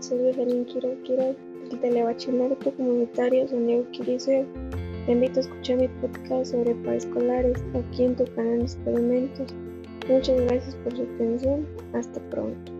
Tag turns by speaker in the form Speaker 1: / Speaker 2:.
Speaker 1: soy Evelyn Quiroz Quiroz, del Telebachillerato Comunitario Santiago Quiriseo. Te invito a escuchar mi podcast sobre paraescolares aquí en tu canal experimentos. Muchas gracias por su atención. Hasta pronto.